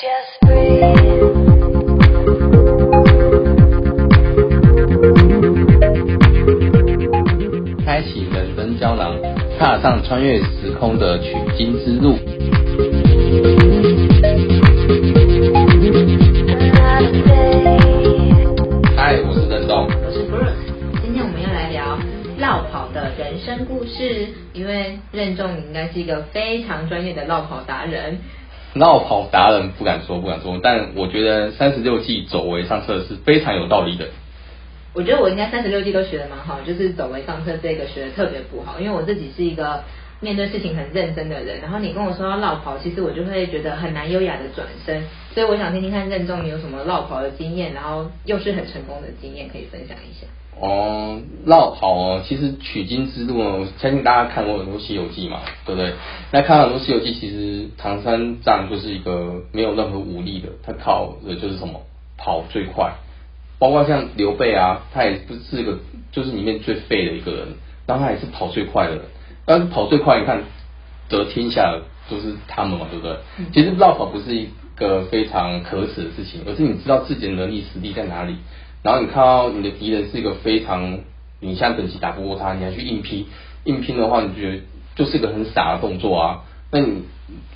Just breathe. 开启人生胶囊，踏上穿越时空的取经之路。嗨，我是任东。我是 Bruce，今天我们要来聊绕跑的人生故事。因为任重你应该是一个非常专业的绕跑达人，绕跑达人不敢说不敢说，但我觉得三十六计走为上策是非常有道理的。我觉得我应该三十六计都学的蛮好，就是走为上策这个学的特别不好，因为我自己是一个面对事情很认真的人。然后你跟我说要绕跑，其实我就会觉得很难优雅的转身。所以我想听听看任重你有什么绕跑的经验，然后又是很成功的经验可以分享一下。哦，绕跑哦，其实取经之路呢，我相信大家看过很多《西游记》嘛，对不对？那看很多《西游记》，其实唐三藏就是一个没有任何武力的，他靠的就是什么跑最快。包括像刘备啊，他也不是个就是里面最废的一个人，但他也是跑最快的人。但是跑最快，你看得天下都是他们嘛，对不对？其实绕跑不是一个非常可耻的事情，而是你知道自己的能力实力在哪里，然后你看到你的敌人是一个非常你现在等级打不过他，你还去硬拼，硬拼的话，你觉得就是一个很傻的动作啊。那你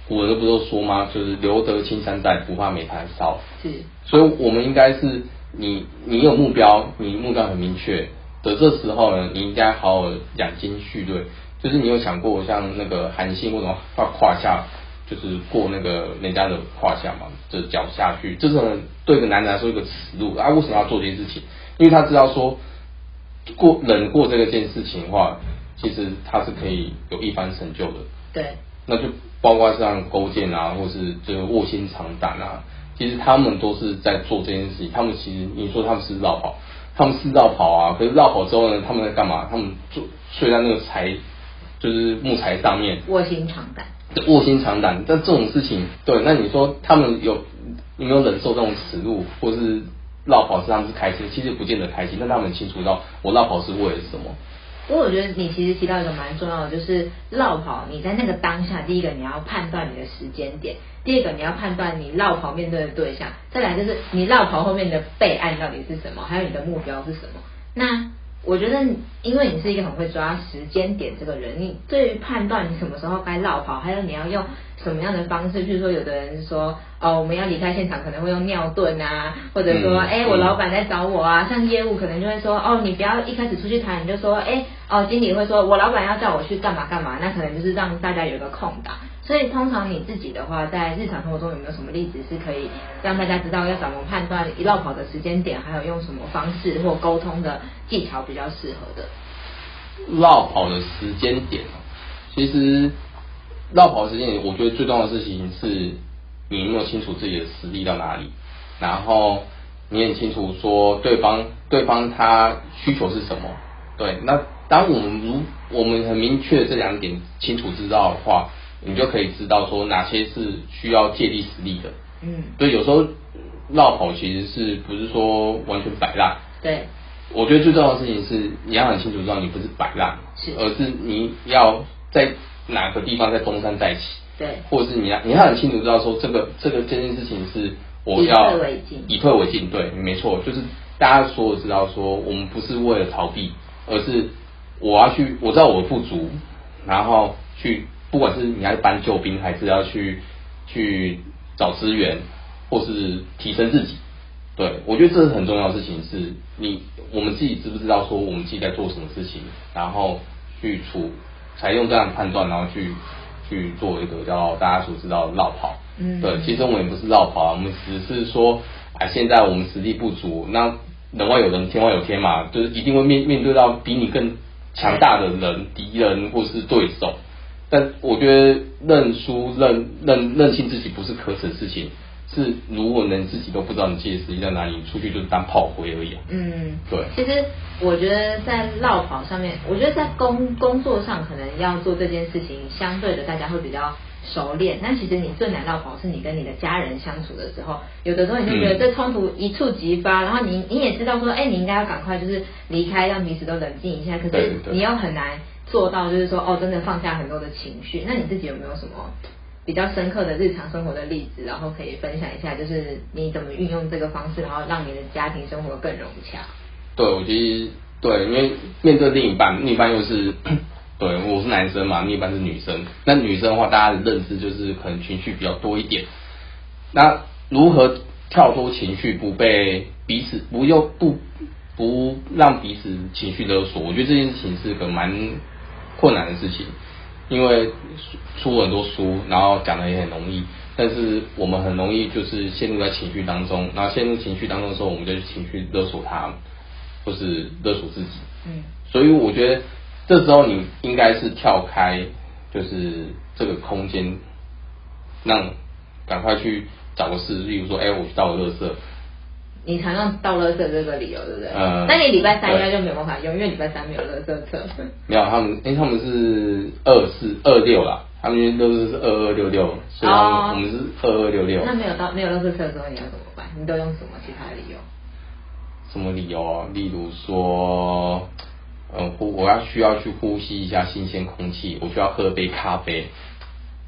古人不都说吗？就是留得青山在，不怕没柴烧。是，所以我们应该是你你有目标，你目标很明确的这时候呢，你应该好好地养精蓄锐。就是你有想过像那个韩信为什么要胯下，就是过那个人家的胯下嘛，就是脚下去，这是很对一个男人来说一个耻辱啊！为什么要做这件事情？因为他知道说过忍过这个件事情的话，其实他是可以有一番成就的。对，那就包括像勾践啊，或是这个卧薪尝胆啊，其实他们都是在做这件事情。他们其实你说他们是绕跑，他们是绕跑啊，可是绕跑之后呢，他们在干嘛？他们坐睡在那个柴，就是木材上面，卧薪尝胆。卧薪尝胆。但这种事情，对，那你说他们有有没有忍受这种耻辱，或是绕跑是他们是开心？其实不见得开心，但他们清楚到我绕跑是为了什么。不过我觉得你其实提到一个蛮重要的，就是绕跑。你在那个当下，第一个你要判断你的时间点，第二个你要判断你绕跑面对的对象，再来就是你绕跑后面的备案到底是什么，还有你的目标是什么。那我觉得，因为你是一个很会抓时间点这个人，你对于判断你什么时候该绕跑，还有你要用什么样的方式，譬如说，有的人是说，哦，我们要离开现场，可能会用尿遁啊，或者说，嗯哎、我嗯老板在找我啊，像业务可能就会说，哦，你不要一开始出去谈，你就说，哎，哦，经理会说我老板要叫我去干嘛干嘛，那可能就是让大家有一个空档。所以通常你自己的话，在日常生活中有没有什么例子是可以让大家知道要怎么判断一绕跑的时间点，还有用什么方式或沟通的技巧比较适合的？绕跑的时间点哦，其实绕跑的时间，我觉得最重要的事情是你有没有清楚自己的实力到哪里，然后你很清楚说对方对方他需求是什么。对，那当我们如我们很明确这两点清楚知道的话，你就可以知道说哪些是需要借力使力的。嗯，对，有时候绕跑其实是不是说完全摆烂？对，我觉得最重要的事情是你要很清楚知道你不是摆烂，是而是你要在哪个地方在东山再起，对，或者是你要你要很清楚知道说这个这个这件事情是我以要退为进以退为进，对，没错，就是大家所有知道说我们不是为了逃避，而是我要去我知道我的不足，然后去不管是你要搬救兵，还是要去去找资源，或是提升自己。对，我觉得这是很重要的事情，是你我们自己知不知道说我们自己在做什么事情，然后去处采用这样的判断，然后去去做一个叫大家所知道的绕跑。嗯对，其实我们也不是绕跑啊，我们只是说啊，现在我们实力不足，那人外有人，天外有天嘛，就是一定会面面对到比你更强大的人、敌人或是对手。但我觉得认输、认认认清自己不是可耻的事情，是如果能自己都不知道你自己的实力在哪里，你出去就是当炮灰而已啊。嗯，对其实我觉得在绕跑上面，我觉得在工工作上可能要做这件事情，相对的大家会比较熟练。那其实你最难绕跑是你跟你的家人相处的时候，有的时候你就觉得嗯这冲突一触即发，然后你你也知道说，哎，你应该要赶快就是离开，让彼此都冷静一下。可是你又很难做到，就是说哦，真的放下很多的情绪。那你自己有没有什么比较深刻的日常生活的例子，然后可以分享一下，就是你怎么运用这个方式，然后让你的家庭生活更融洽。对，我觉得对，因为面对另一半，另一半又是对我是男生嘛，另一半是女生。那女生的话，大家的认知就是可能情绪比较多一点。那如何跳脱情绪，不被彼此不又不不让彼此情绪勒索？我觉得这件事情是个蛮困难的事情，因为出很多书，然后讲的也很容易，但是我们很容易就是陷入在情绪当中，然后陷入情绪当中的时候，我们就去情绪勒索他，或是勒索自己。嗯所以我觉得这时候你应该是跳开，就是这个空间，让赶快去找个事，例如说，哎、我去倒个垃圾，你常用倒垃圾这个理由，对不对？呃那你礼拜三应该就没有办法用，因为礼拜三没有垃圾车。没有他们，因为他们是二四二六啦，他们因为都是是二二六六，所以他们、哦我们是二二六六。那没有到没有垃圾车的时候，你要怎么办？你都用什么其他的理由？什么理由啊？例如说，呃，呼我要需要去呼吸一下新鲜空气，我需要喝杯咖啡。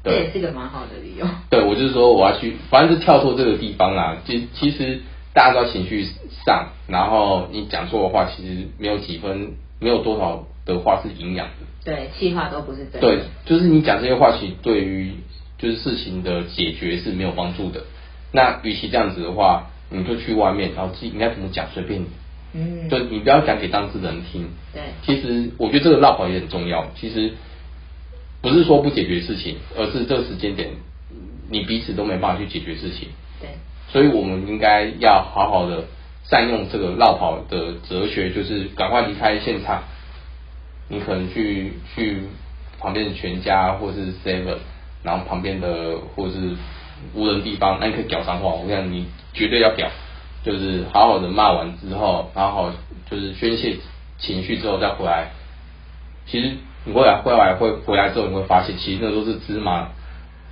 这也对，是个蛮好的理由。对我就是说我要去，反正就跳脱这个地方啦。其其实大家都在情绪上，然后你讲错的话，其实没有几分，没有多少的话是营养的。对，气话都不是真的。对，就是你讲这些话，其实对于就是事情的解决是没有帮助的。那与其这样子的话，你就去外面，然后自己应该怎么讲随便你，嗯，就你不要讲给当事人听。对其实我觉得这个绕跑也很重要。其实不是说不解决事情，而是这个时间点你彼此都没办法去解决事情，对所以我们应该要好好的善用这个绕跑的哲学，就是赶快离开现场。你可能去去旁边的全家或是 Seven，然后旁边的或是无人地方，那你可以屌脏话，我想你绝对要屌，就是好好的骂完之后，然后就是宣泄情绪之后再回来。其实你回来回来会回来之后，你会发现其实那都是芝麻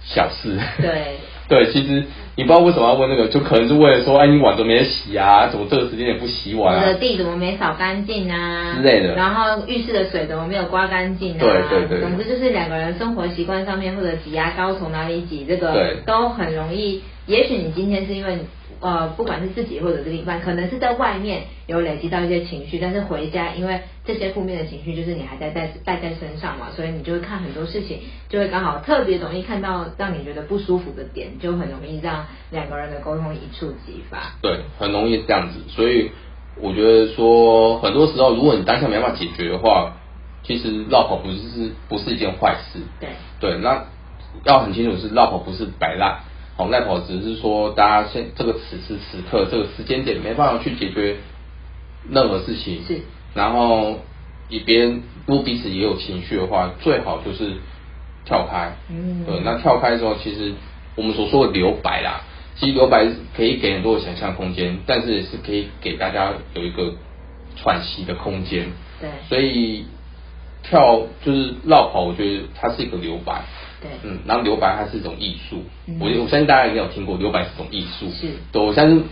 小事。对对，其实你不知道为什么要问那个，就可能是为了说，哎，你碗怎么没洗啊？怎么这个时间也不洗碗啊我的？地怎么没扫干净啊之类的然后浴室的水怎么没有刮干净啊？对对对总之就是两个人生活习惯上面或者挤牙膏从哪里挤，这个都很容易。也许你今天是因为呃，不管是自己或者是另一半，可能是在外面有累积到一些情绪，但是回家因为这些负面的情绪就是你还在带带在身上嘛，所以你就会看很多事情，就会刚好特别容易看到让你觉得不舒服的点，就很容易让两个人的沟通一触即发。对，很容易这样子。所以我觉得说，很多时候如果你当下没办法解决的话，其实绕跑不是是不是一件坏事。对对，那要很清楚是绕跑不是摆烂，好，赖跑只是说大家现这个此时此刻这个时间点没办法去解决任何事情，是，然后以别人如果彼此也有情绪的话，最好就是跳开，嗯。对，那跳开之后，其实我们所说的留白啦，其实留白可以给很多的想象空间，但是也是可以给大家有一个喘息的空间，对。所以跳就是绕跑，我觉得它是一个留白。对。嗯，然后留白它是一种艺术，嗯。我我相信大家一定有听过留白是一种艺术，是。对，我相信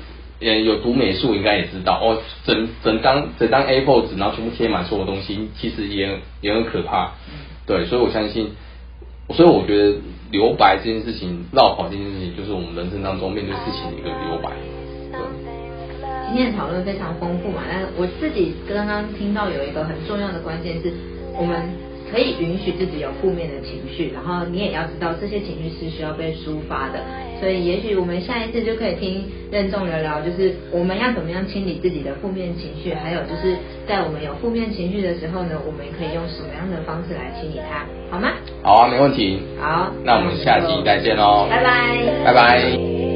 呃有读美术应该也知道。哦，整整张整张 A4 纸，然后全部贴满所有东西，其实也也很可怕，嗯。对，所以我相信，所以我觉得留白这件事情，绕跑这件事情，就是我们人生当中面对事情的一个留白，对。今天的讨论非常丰富嘛，但我自己刚刚听到有一个很重要的关键是，我们可以允许自己有负面的情绪，然后你也要知道这些情绪是需要被抒发的。所以也许我们下一次就可以听任重聊聊，就是我们要怎么样清理自己的负面情绪，还有就是在我们有负面情绪的时候呢，我们可以用什么样的方式来清理它，好吗？好啊，没问题。好，那我们下集再见喽拜拜，拜拜。